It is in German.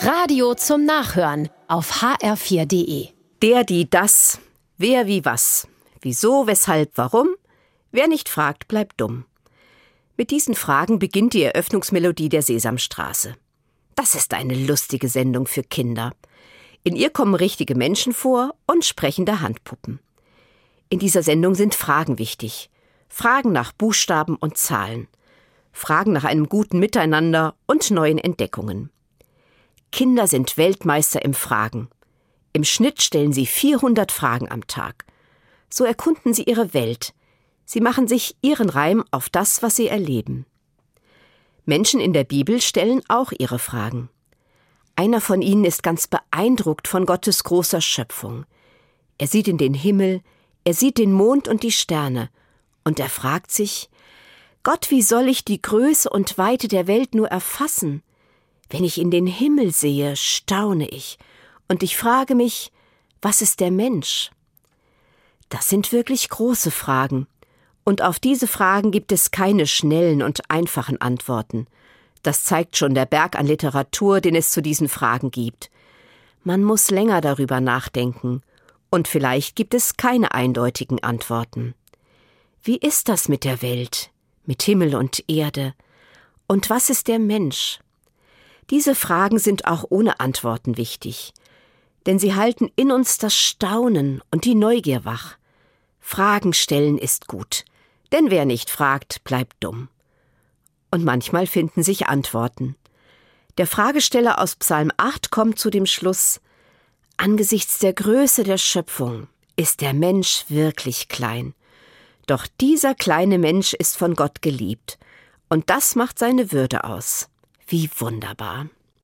Radio zum Nachhören auf hr4.de. Der, die, das, wer, wie, was, wieso, weshalb, warum, wer nicht fragt, bleibt dumm. Mit diesen Fragen beginnt die Eröffnungsmelodie der Sesamstraße. Das ist eine lustige Sendung für Kinder. In ihr kommen richtige Menschen vor und sprechende Handpuppen. In dieser Sendung sind Fragen wichtig. Fragen nach Buchstaben und Zahlen. Fragen nach einem guten Miteinander und neuen Entdeckungen. Kinder sind Weltmeister im Fragen. Im Schnitt stellen sie 400 Fragen am Tag. So erkunden sie ihre Welt. Sie machen sich ihren Reim auf das, was sie erleben. Menschen in der Bibel stellen auch ihre Fragen. Einer von ihnen ist ganz beeindruckt von Gottes großer Schöpfung. Er sieht in den Himmel, er sieht den Mond und die Sterne, und er fragt sich, Gott, wie soll ich die Größe und Weite der Welt nur erfassen? Wenn ich in den Himmel sehe, staune ich, und ich frage mich, was ist der Mensch? Das sind wirklich große Fragen, und auf diese Fragen gibt es keine schnellen und einfachen Antworten. Das zeigt schon der Berg an Literatur, den es zu diesen Fragen gibt. Man muss länger darüber nachdenken, und vielleicht gibt es keine eindeutigen Antworten. Wie ist das mit der Welt, mit Himmel und Erde? Und was ist der Mensch? Diese Fragen sind auch ohne Antworten wichtig, denn sie halten in uns das Staunen und die Neugier wach. Fragen stellen ist gut, denn wer nicht fragt, bleibt dumm. Und manchmal finden sich Antworten. Der Fragesteller aus Psalm 8 kommt zu dem Schluss, Angesichts der Größe der Schöpfung ist der Mensch wirklich klein. Doch dieser kleine Mensch ist von Gott geliebt, und das macht seine Würde aus. Wie wunderbar.